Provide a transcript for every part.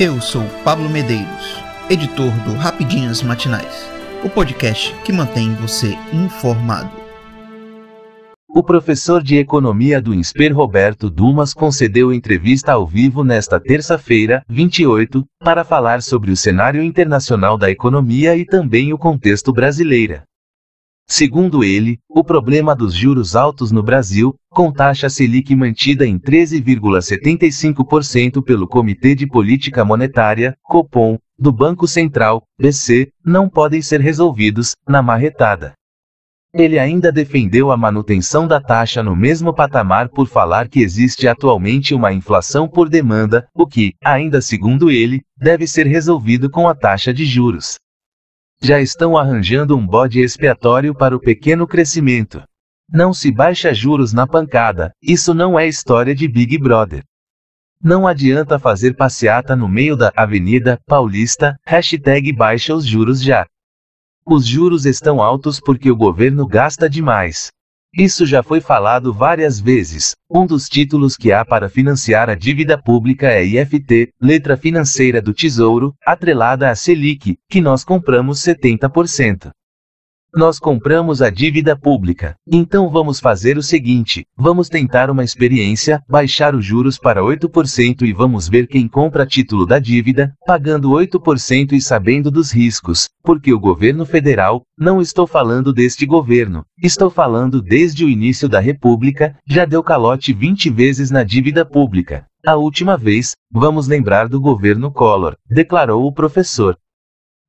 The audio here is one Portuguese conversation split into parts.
Eu sou Pablo Medeiros, editor do Rapidinhas Matinais, o podcast que mantém você informado. O professor de economia do INSPER Roberto Dumas concedeu entrevista ao vivo nesta terça-feira, 28, para falar sobre o cenário internacional da economia e também o contexto brasileiro. Segundo ele, o problema dos juros altos no Brasil, com taxa Selic mantida em 13,75% pelo Comitê de Política Monetária, Copom, do Banco Central, BC, não podem ser resolvidos, na marretada. Ele ainda defendeu a manutenção da taxa no mesmo patamar por falar que existe atualmente uma inflação por demanda, o que, ainda segundo ele, deve ser resolvido com a taxa de juros já estão arranjando um bode expiatório para o pequeno crescimento. Não se baixa juros na pancada, isso não é história de Big Brother. Não adianta fazer passeata no meio da Avenida Paulista, hashtag baixa os juros já. Os juros estão altos porque o governo gasta demais. Isso já foi falado várias vezes. Um dos títulos que há para financiar a dívida pública é IFT, letra financeira do Tesouro, atrelada à Selic, que nós compramos 70%. Nós compramos a dívida pública. Então vamos fazer o seguinte: vamos tentar uma experiência, baixar os juros para 8% e vamos ver quem compra título da dívida, pagando 8% e sabendo dos riscos, porque o governo federal, não estou falando deste governo, estou falando desde o início da República, já deu calote 20 vezes na dívida pública. A última vez, vamos lembrar do governo Collor, declarou o professor.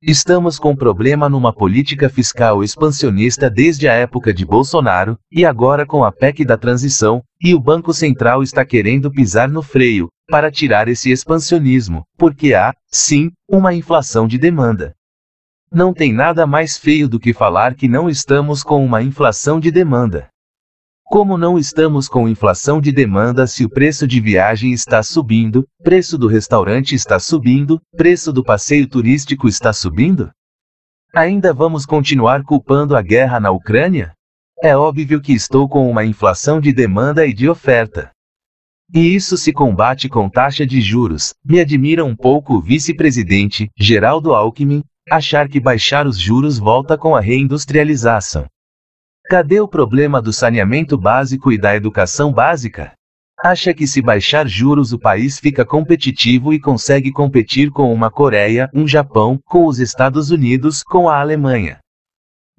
Estamos com problema numa política fiscal expansionista desde a época de Bolsonaro, e agora com a PEC da transição, e o Banco Central está querendo pisar no freio, para tirar esse expansionismo, porque há, sim, uma inflação de demanda. Não tem nada mais feio do que falar que não estamos com uma inflação de demanda. Como não estamos com inflação de demanda se o preço de viagem está subindo, preço do restaurante está subindo, preço do passeio turístico está subindo? Ainda vamos continuar culpando a guerra na Ucrânia? É óbvio que estou com uma inflação de demanda e de oferta. E isso se combate com taxa de juros. Me admira um pouco o vice-presidente, Geraldo Alckmin, achar que baixar os juros volta com a reindustrialização. Cadê o problema do saneamento básico e da educação básica? Acha que se baixar juros o país fica competitivo e consegue competir com uma Coreia, um Japão, com os Estados Unidos, com a Alemanha.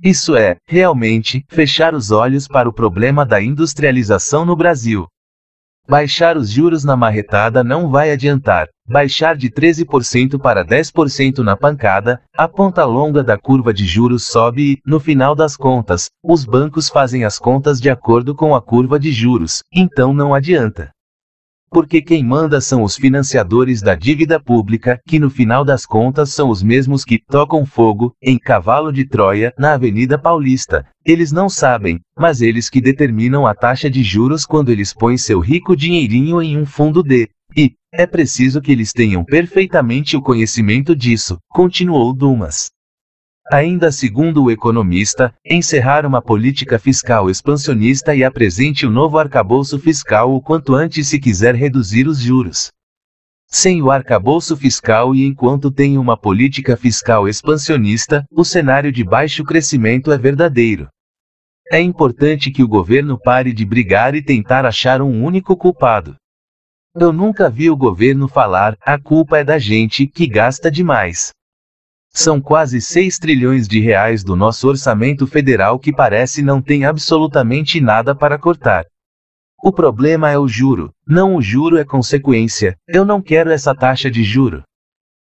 Isso é, realmente, fechar os olhos para o problema da industrialização no Brasil. Baixar os juros na marretada não vai adiantar. Baixar de 13% para 10% na pancada, a ponta longa da curva de juros sobe e, no final das contas, os bancos fazem as contas de acordo com a curva de juros, então não adianta. Porque quem manda são os financiadores da dívida pública, que no final das contas são os mesmos que tocam fogo, em Cavalo de Troia, na Avenida Paulista. Eles não sabem, mas eles que determinam a taxa de juros quando eles põem seu rico dinheirinho em um fundo de. E, é preciso que eles tenham perfeitamente o conhecimento disso, continuou Dumas. Ainda segundo o economista, encerrar uma política fiscal expansionista e apresente o um novo arcabouço fiscal o quanto antes se quiser reduzir os juros. Sem o arcabouço fiscal e enquanto tem uma política fiscal expansionista, o cenário de baixo crescimento é verdadeiro. É importante que o governo pare de brigar e tentar achar um único culpado. Eu nunca vi o governo falar: a culpa é da gente que gasta demais. São quase 6 trilhões de reais do nosso orçamento federal que parece não tem absolutamente nada para cortar. O problema é o juro, não o juro é consequência, eu não quero essa taxa de juro.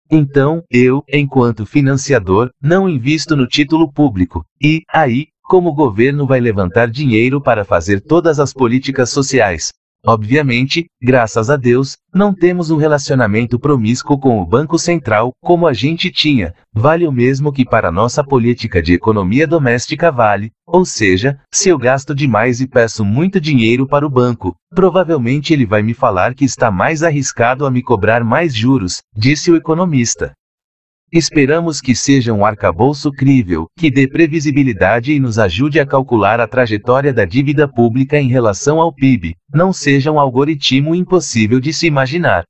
Então, eu, enquanto financiador, não invisto no título público, e, aí, como o governo vai levantar dinheiro para fazer todas as políticas sociais, Obviamente, graças a Deus, não temos um relacionamento promíscuo com o Banco Central, como a gente tinha, vale o mesmo que para nossa política de economia doméstica vale, ou seja, se eu gasto demais e peço muito dinheiro para o banco, provavelmente ele vai me falar que está mais arriscado a me cobrar mais juros, disse o economista. Esperamos que seja um arcabouço crível, que dê previsibilidade e nos ajude a calcular a trajetória da dívida pública em relação ao PIB, não seja um algoritmo impossível de se imaginar.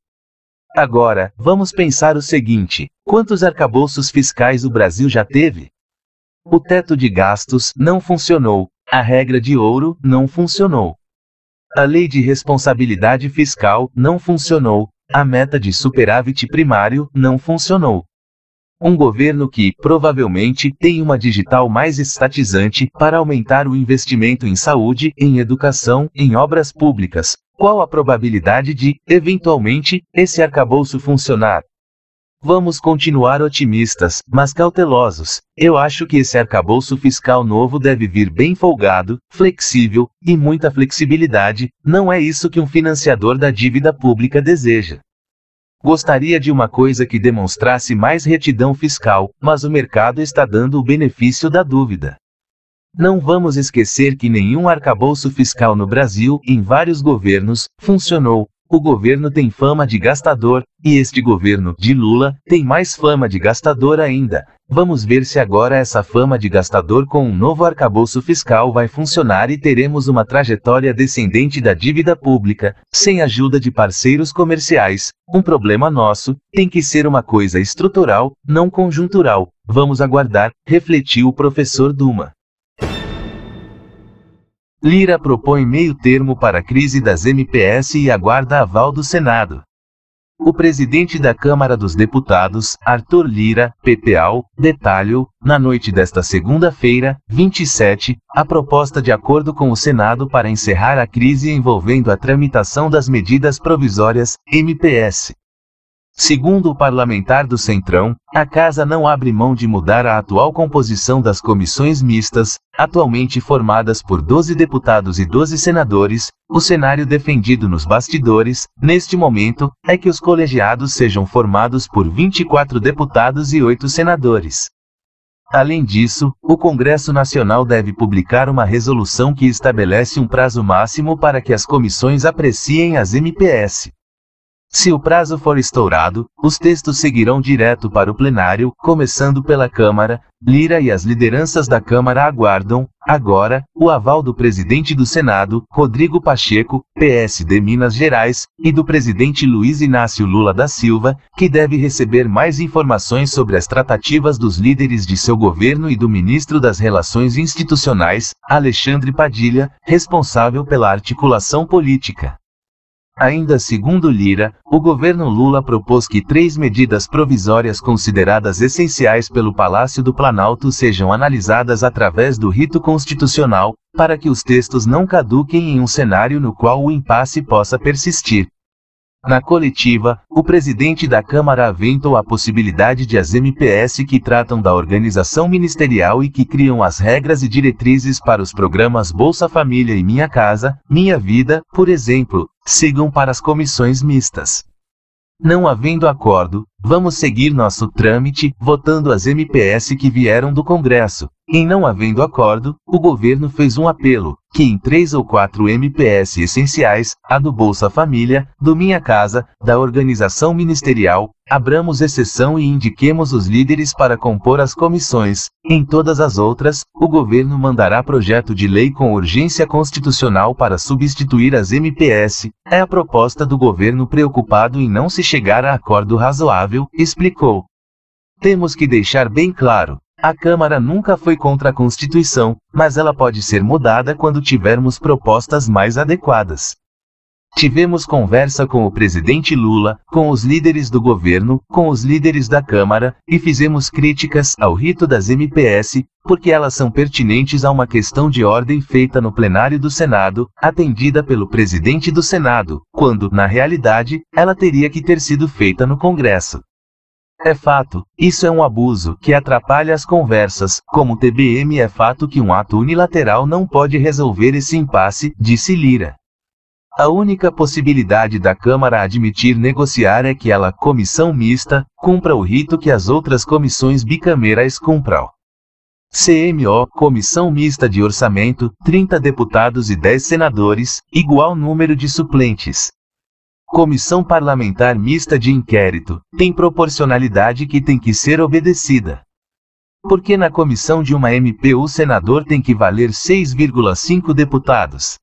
Agora, vamos pensar o seguinte: quantos arcabouços fiscais o Brasil já teve? O teto de gastos não funcionou, a regra de ouro não funcionou. A lei de responsabilidade fiscal não funcionou, a meta de superávit primário não funcionou. Um governo que, provavelmente, tem uma digital mais estatizante para aumentar o investimento em saúde, em educação, em obras públicas. Qual a probabilidade de, eventualmente, esse arcabouço funcionar? Vamos continuar otimistas, mas cautelosos. Eu acho que esse arcabouço fiscal novo deve vir bem folgado, flexível, e muita flexibilidade. Não é isso que um financiador da dívida pública deseja. Gostaria de uma coisa que demonstrasse mais retidão fiscal, mas o mercado está dando o benefício da dúvida. Não vamos esquecer que nenhum arcabouço fiscal no Brasil, em vários governos, funcionou. O governo tem fama de gastador, e este governo, de Lula, tem mais fama de gastador ainda. Vamos ver se agora essa fama de gastador com um novo arcabouço fiscal vai funcionar e teremos uma trajetória descendente da dívida pública, sem ajuda de parceiros comerciais. Um problema nosso, tem que ser uma coisa estrutural, não conjuntural. Vamos aguardar, refletiu o professor Duma. Lira propõe meio termo para a crise das MPS e aguarda aval do Senado. O presidente da Câmara dos Deputados, Arthur Lira, PPAL, detalhou, na noite desta segunda-feira, 27, a proposta de acordo com o Senado para encerrar a crise envolvendo a tramitação das medidas provisórias, MPS. Segundo o parlamentar do Centrão, a Casa não abre mão de mudar a atual composição das comissões mistas, atualmente formadas por 12 deputados e 12 senadores. O cenário defendido nos bastidores, neste momento, é que os colegiados sejam formados por 24 deputados e 8 senadores. Além disso, o Congresso Nacional deve publicar uma resolução que estabelece um prazo máximo para que as comissões apreciem as MPS. Se o prazo for estourado, os textos seguirão direto para o plenário, começando pela Câmara. Lira e as lideranças da Câmara aguardam, agora, o aval do presidente do Senado, Rodrigo Pacheco, PSD Minas Gerais, e do presidente Luiz Inácio Lula da Silva, que deve receber mais informações sobre as tratativas dos líderes de seu governo e do ministro das Relações Institucionais, Alexandre Padilha, responsável pela articulação política. Ainda segundo Lira, o governo Lula propôs que três medidas provisórias consideradas essenciais pelo Palácio do Planalto sejam analisadas através do rito constitucional, para que os textos não caduquem em um cenário no qual o impasse possa persistir. Na coletiva, o presidente da Câmara aventou a possibilidade de as MPS que tratam da organização ministerial e que criam as regras e diretrizes para os programas Bolsa Família e Minha Casa, Minha Vida, por exemplo, sigam para as comissões mistas. Não havendo acordo, vamos seguir nosso trâmite, votando as MPS que vieram do Congresso. Em não havendo acordo, o governo fez um apelo, que em três ou quatro MPS essenciais, a do Bolsa Família, do Minha Casa, da organização ministerial, abramos exceção e indiquemos os líderes para compor as comissões. Em todas as outras, o governo mandará projeto de lei com urgência constitucional para substituir as MPS. É a proposta do governo preocupado em não se chegar a acordo razoável, explicou. Temos que deixar bem claro, a Câmara nunca foi contra a Constituição, mas ela pode ser mudada quando tivermos propostas mais adequadas. Tivemos conversa com o presidente Lula, com os líderes do governo, com os líderes da Câmara, e fizemos críticas ao rito das MPS, porque elas são pertinentes a uma questão de ordem feita no plenário do Senado, atendida pelo presidente do Senado, quando, na realidade, ela teria que ter sido feita no Congresso. É fato, isso é um abuso que atrapalha as conversas, como TBM é fato que um ato unilateral não pode resolver esse impasse, disse Lira. A única possibilidade da Câmara admitir negociar é que ela, comissão mista, cumpra o rito que as outras comissões bicamerais cumpram. CMO, Comissão Mista de Orçamento, 30 deputados e 10 senadores, igual número de suplentes. Comissão Parlamentar Mista de Inquérito, tem proporcionalidade que tem que ser obedecida. Porque na comissão de uma MP o senador tem que valer 6,5 deputados.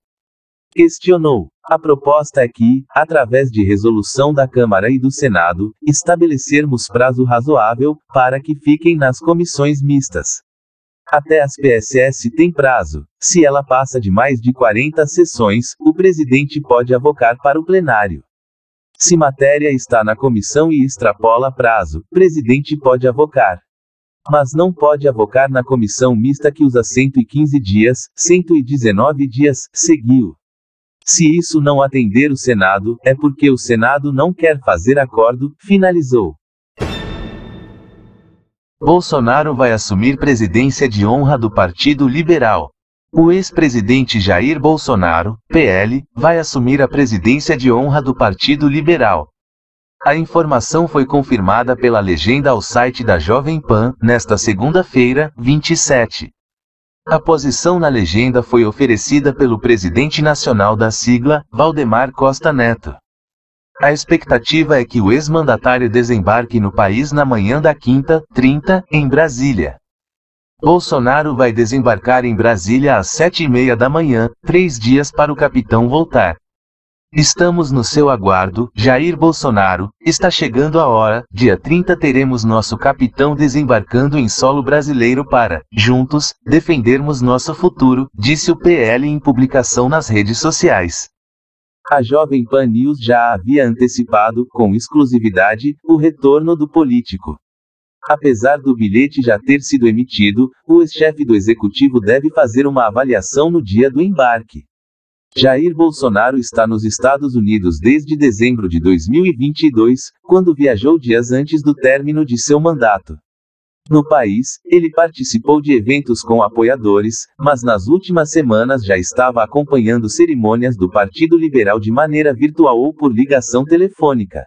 Questionou. A proposta é que, através de resolução da Câmara e do Senado, estabelecermos prazo razoável para que fiquem nas comissões mistas. Até as PSS têm prazo. Se ela passa de mais de 40 sessões, o presidente pode avocar para o plenário. Se matéria está na comissão e extrapola prazo, presidente pode avocar. Mas não pode avocar na comissão mista que usa 115 dias, 119 dias, seguiu. Se isso não atender o Senado, é porque o Senado não quer fazer acordo, finalizou. Bolsonaro vai assumir presidência de honra do Partido Liberal. O ex-presidente Jair Bolsonaro, PL, vai assumir a presidência de honra do Partido Liberal. A informação foi confirmada pela legenda ao site da Jovem Pan, nesta segunda-feira, 27. A posição na legenda foi oferecida pelo presidente nacional da sigla, Valdemar Costa Neto. A expectativa é que o ex-mandatário desembarque no país na manhã da quinta, 30, em Brasília. Bolsonaro vai desembarcar em Brasília às sete e meia da manhã, três dias para o capitão voltar. Estamos no seu aguardo, Jair Bolsonaro. Está chegando a hora. Dia 30 teremos nosso capitão desembarcando em solo brasileiro para, juntos, defendermos nosso futuro, disse o PL em publicação nas redes sociais. A Jovem Pan News já havia antecipado, com exclusividade, o retorno do político. Apesar do bilhete já ter sido emitido, o ex-chefe do executivo deve fazer uma avaliação no dia do embarque. Jair Bolsonaro está nos Estados Unidos desde dezembro de 2022, quando viajou dias antes do término de seu mandato. No país, ele participou de eventos com apoiadores, mas nas últimas semanas já estava acompanhando cerimônias do Partido Liberal de maneira virtual ou por ligação telefônica.